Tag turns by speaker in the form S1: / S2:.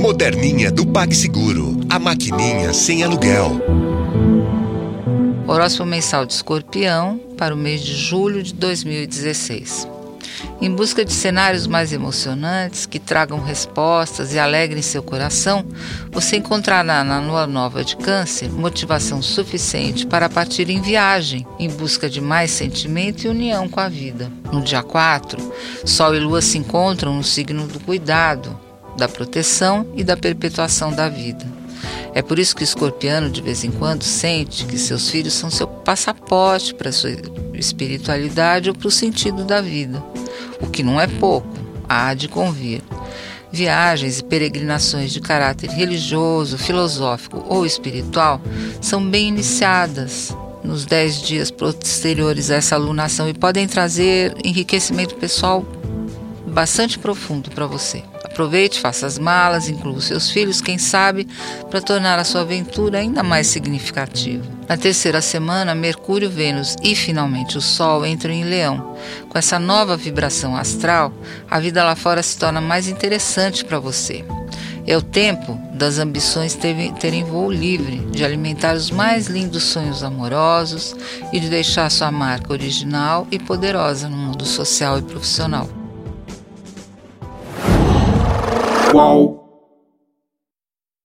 S1: Moderninha do PagSeguro. A maquininha sem aluguel.
S2: Horóscopo mensal de Escorpião para o mês de julho de 2016. Em busca de cenários mais emocionantes que tragam respostas e alegrem seu coração, você encontrará na lua nova de Câncer motivação suficiente para partir em viagem em busca de mais sentimento e união com a vida. No dia 4, Sol e Lua se encontram no signo do cuidado, da proteção e da perpetuação da vida. É por isso que o escorpiano de vez em quando sente que seus filhos são seu passaporte para sua espiritualidade ou para o sentido da vida, o que não é pouco, há de convir. Viagens e peregrinações de caráter religioso, filosófico ou espiritual são bem iniciadas nos dez dias posteriores a essa alunação e podem trazer enriquecimento pessoal bastante profundo para você. Aproveite, faça as malas, inclua seus filhos, quem sabe, para tornar a sua aventura ainda mais significativa. Na terceira semana, Mercúrio, Vênus e finalmente o Sol entram em Leão. Com essa nova vibração astral, a vida lá fora se torna mais interessante para você. É o tempo das ambições terem voo livre, de alimentar os mais lindos sonhos amorosos e de deixar sua marca original e poderosa no mundo social e profissional.
S1: Qual?